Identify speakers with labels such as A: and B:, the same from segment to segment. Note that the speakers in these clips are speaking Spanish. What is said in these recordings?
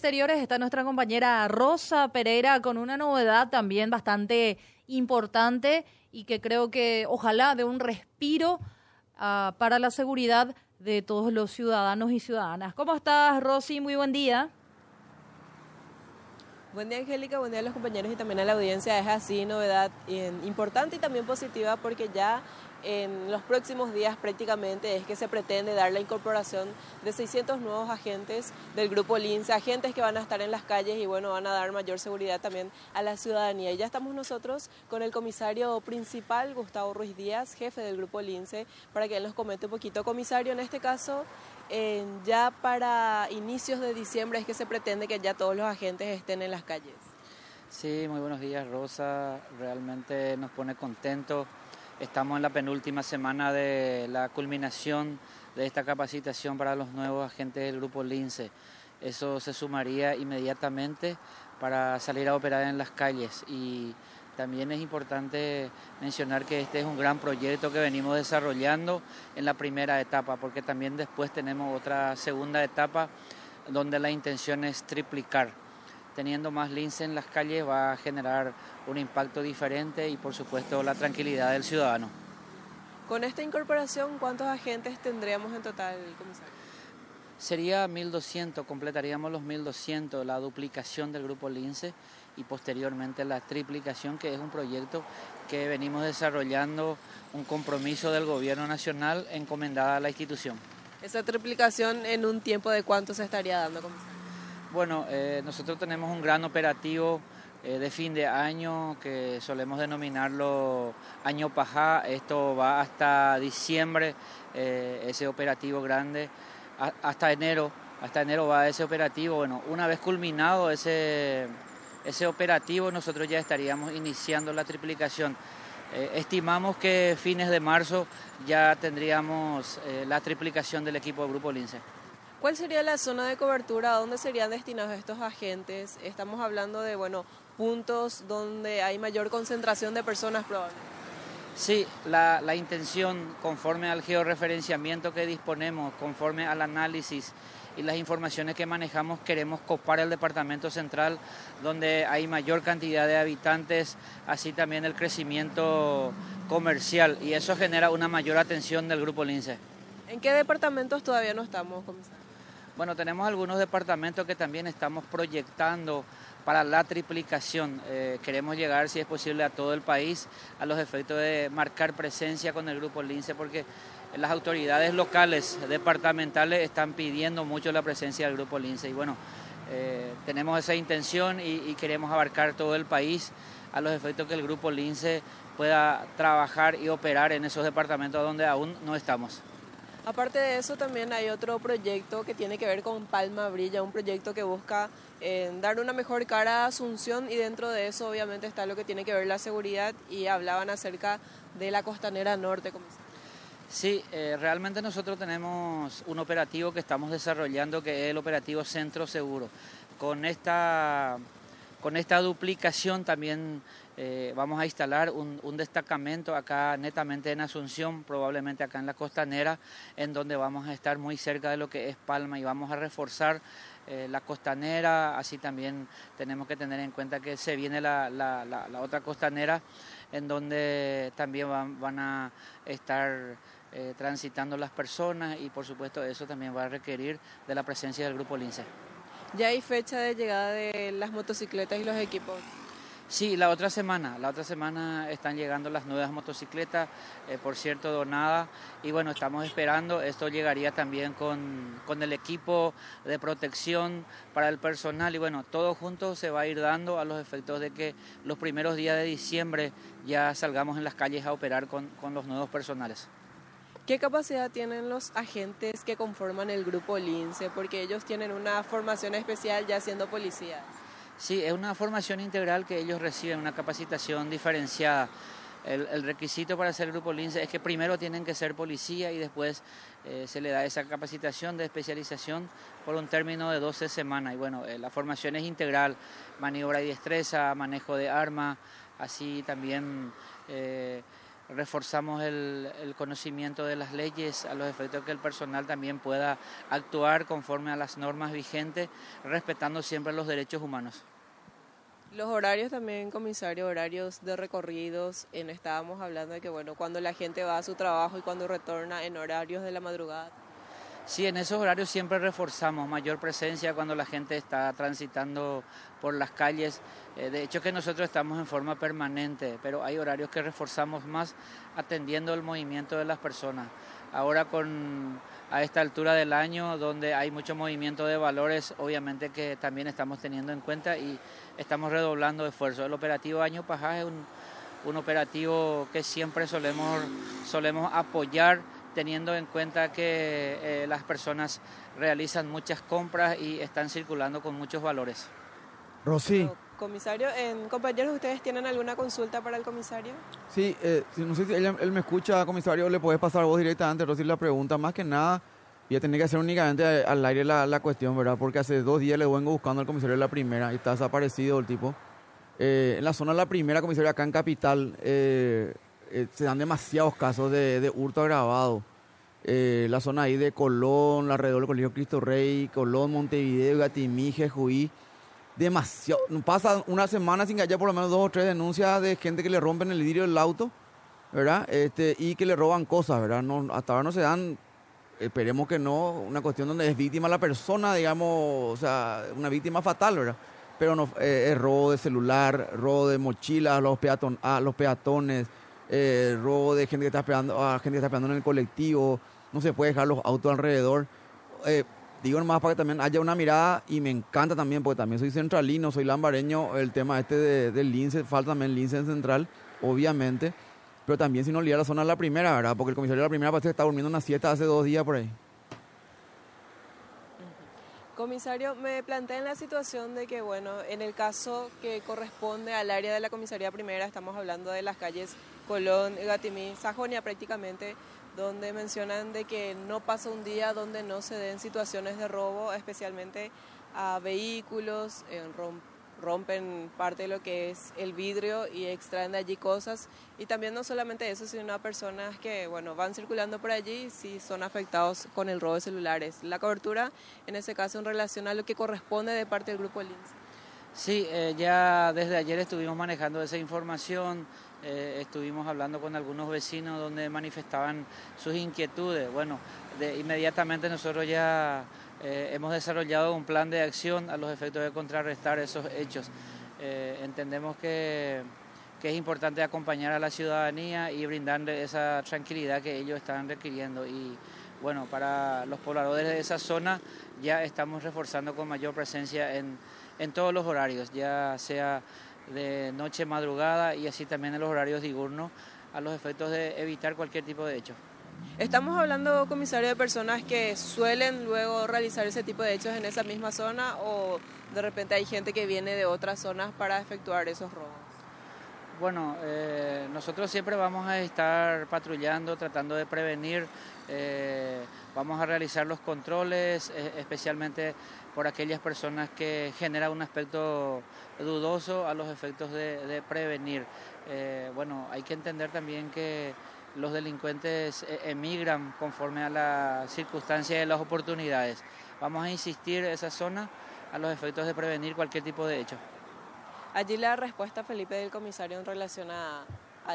A: exteriores está nuestra compañera Rosa Pereira con una novedad también bastante importante y que creo que ojalá dé un respiro uh, para la seguridad de todos los ciudadanos y ciudadanas. ¿Cómo estás, Rosy? Muy buen día.
B: Buen día, Angélica. Buen día a los compañeros y también a la audiencia. Es así, novedad importante y también positiva porque ya en los próximos días prácticamente es que se pretende dar la incorporación de 600 nuevos agentes del grupo LINCE, agentes que van a estar en las calles y bueno, van a dar mayor seguridad también a la ciudadanía. Y ya estamos nosotros con el comisario principal, Gustavo Ruiz Díaz, jefe del grupo LINCE, para que él nos comente un poquito. Comisario, en este caso, ya para inicios de diciembre es que se pretende que ya todos los agentes estén en las calles.
C: Sí, muy buenos días, Rosa. Realmente nos pone contentos Estamos en la penúltima semana de la culminación de esta capacitación para los nuevos agentes del grupo LINCE. Eso se sumaría inmediatamente para salir a operar en las calles y también es importante mencionar que este es un gran proyecto que venimos desarrollando en la primera etapa, porque también después tenemos otra segunda etapa donde la intención es triplicar teniendo más lince en las calles va a generar un impacto diferente y por supuesto la tranquilidad del ciudadano.
B: Con esta incorporación, ¿cuántos agentes tendríamos en total, comisario?
C: Sería 1.200, completaríamos los 1.200, la duplicación del grupo Lince y posteriormente la triplicación, que es un proyecto que venimos desarrollando, un compromiso del gobierno nacional encomendada a la institución.
B: ¿Esa triplicación en un tiempo de cuánto se estaría dando, comisario?
C: Bueno, eh, nosotros tenemos un gran operativo eh, de fin de año que solemos denominarlo año pajá. Esto va hasta diciembre, eh, ese operativo grande, hasta enero. Hasta enero va ese operativo. Bueno, una vez culminado ese, ese operativo, nosotros ya estaríamos iniciando la triplicación. estimamos que fines de marzo ya tendríamos la triplicación del equipo de Grupo Lince.
B: ¿Cuál sería la zona de cobertura? ¿A dónde serían destinados estos agentes? Estamos hablando de, bueno, puntos donde hay mayor concentración de personas probablemente.
C: Sí, la, la intención, conforme al georreferenciamiento que disponemos, conforme al análisis y las informaciones que manejamos, queremos copar el departamento central, donde hay mayor cantidad de habitantes, así también el crecimiento comercial, y eso genera una mayor atención del Grupo Lince.
B: ¿En qué departamentos todavía no estamos, comisario?
C: Bueno, tenemos algunos departamentos que también estamos proyectando para la triplicación. Eh, queremos llegar, si es posible, a todo el país a los efectos de marcar presencia con el grupo Lince, porque las autoridades locales, departamentales, están pidiendo mucho la presencia del grupo Lince. Y bueno, eh, tenemos esa intención y, y, queremos abarcar todo el país a los efectos que el grupo Lince pueda trabajar y operar en esos departamentos donde aún no estamos.
B: Aparte de eso, también hay otro proyecto que tiene que ver con Palma Brilla, un proyecto que busca eh, dar una mejor cara a Asunción y dentro de eso obviamente está lo que tiene que ver la seguridad y hablaban acerca de la costanera norte.
C: Sí, eh, realmente nosotros tenemos un operativo que estamos desarrollando que es el operativo Centro Seguro. Con esta, con esta duplicación también eh, vamos a instalar un, destacamento acá netamente en Asunción, probablemente acá en la costanera, en donde vamos a estar muy cerca de lo que es Palma y vamos a reforzar eh, la costanera, así también tenemos que tener en cuenta que se viene la, otra costanera, en donde también van, a estar eh, transitando las personas y por supuesto eso también va a requerir de la presencia del grupo Lince.
B: ¿Ya hay fecha de llegada de las motocicletas y los equipos?
C: Sí, la otra semana, la otra semana están llegando las nuevas motocicletas, eh, por cierto, donadas, y bueno, estamos esperando, esto llegaría también con, con, el equipo de protección para el personal, y bueno, todo junto se va a ir dando a los efectos de que los primeros días de diciembre ya salgamos en las calles a operar con, con los nuevos personales.
B: ¿Qué capacidad tienen los agentes que conforman el grupo LINCE? Porque ellos tienen una formación especial ya siendo policías.
C: Sí, es una formación integral que ellos reciben, una capacitación diferenciada. El, requisito para ser grupo LINCE es que primero tienen que ser policía y después eh, se le da esa capacitación de especialización por un término de 12 semanas. Y bueno, eh, la formación es integral, maniobra y destreza, manejo de arma, así también eh, reforzamos el, el, conocimiento de las leyes a los efectos que el personal también pueda actuar conforme a las normas vigentes, respetando siempre los derechos humanos.
B: Los horarios también, comisario, horarios de recorridos, en, estábamos hablando de que, bueno, cuando la gente va a su trabajo y cuando retorna en horarios de la madrugada.
C: Sí, en esos horarios siempre reforzamos mayor presencia cuando la gente está transitando por las calles. Eh, de hecho que nosotros estamos en forma permanente, pero hay horarios que reforzamos más atendiendo el movimiento de las personas. Ahora con a esta altura del año donde hay mucho movimiento de valores, obviamente que también estamos teniendo en cuenta y estamos redoblando esfuerzos. El operativo Año Pajaje es un, un operativo que siempre solemos, solemos apoyar teniendo en cuenta que eh, las personas realizan muchas compras y están circulando con muchos valores.
D: Rosy.
B: Comisario, en, compañeros, ¿ustedes tienen alguna consulta para el comisario?
D: Sí, eh, no sé si él, me escucha, comisario, le puedes pasar vos directamente, Rosy, la pregunta. Más que nada, voy a tener que hacer únicamente al aire la, la, cuestión, ¿verdad? Porque hace dos días le vengo buscando al comisario de la primera y está desaparecido el tipo. Eh, en la zona de la primera comisaría acá en Capital eh, eh, se dan demasiados casos de, de hurto agravado. Eh, la zona ahí de Colón, alrededor del Colegio Cristo Rey, Colón, Montevideo, Gatimí, Juí demasiado. Pasa una semana sin que haya por lo menos dos o tres denuncias de gente que le rompen el vidrio del auto, ¿verdad? Este, y que le roban cosas, ¿verdad? Hasta ahora no se dan, esperemos que no, una cuestión donde es víctima la persona, digamos, o sea, una víctima fatal, ¿verdad? Pero no, eh, es robo de celular, robo de mochilas los, peaton, a los peatones, eh, robo de gente que está esperando, a gente que está esperando en el colectivo, no se puede dejar los autos alrededor. Eh, digo nomás para que también haya una mirada y me encanta también, porque también soy centralino, soy lambareño, el tema este de, del lince, falta también lince en central, obviamente, pero también si no olvidar la zona de la primera, ¿verdad? Porque el comisario de la primera parece que está durmiendo una siesta hace dos días por ahí.
B: Comisario, me planteé en la situación de que, bueno, en el caso que corresponde al área de la comisaría primera, estamos hablando de las calles Colón, Gatimí, Sajonia prácticamente, donde mencionan de que no pasa un día donde no se den situaciones de robo, especialmente a vehículos, rompen parte de lo que es el vidrio y extraen de allí cosas. Y también no solamente eso, sino a personas que bueno, van circulando por allí y sí son afectados con el robo de celulares. La cobertura, en ese caso, en relación a lo que corresponde de parte del grupo LINS.
C: Sí, eh, ya desde ayer estuvimos manejando esa información. Eh, estuvimos hablando con algunos vecinos donde manifestaban sus inquietudes. Bueno, de, inmediatamente nosotros ya eh, hemos desarrollado un plan de acción a los efectos de contrarrestar esos hechos. Eh, entendemos que, que, es importante acompañar a la ciudadanía y brindarle esa tranquilidad que ellos están requiriendo. Y bueno, para los pobladores de esa zona ya estamos reforzando con mayor presencia en, en todos los horarios, ya sea de noche, madrugada y así también en los horarios diurnos a los efectos de evitar cualquier tipo de hecho.
B: Estamos hablando, comisario, de personas que suelen luego realizar ese tipo de hechos en esa misma zona o de repente hay gente que viene de otras zonas para efectuar esos robos.
C: Bueno, eh, nosotros siempre vamos a estar patrullando, tratando de prevenir, eh, vamos a realizar los controles, eh, especialmente por aquellas personas que generan un aspecto dudoso a los efectos de, prevenir. bueno, hay que entender también que los delincuentes emigran conforme a las circunstancias y las oportunidades. Vamos a insistir en esa zona a los efectos de prevenir cualquier tipo de hecho.
B: Allí la respuesta, Felipe, del comisario en relación a,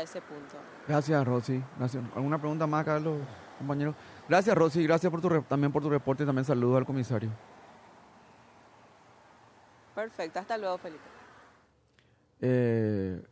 B: ese punto.
D: Gracias, Rosy. Gracias. ¿Alguna pregunta más, Carlos, compañeros? Gracias, Rosy. Gracias por tu, también por tu reporte y también saludo al comisario.
B: Perfecto. Hasta luego, Felipe.
D: Eh...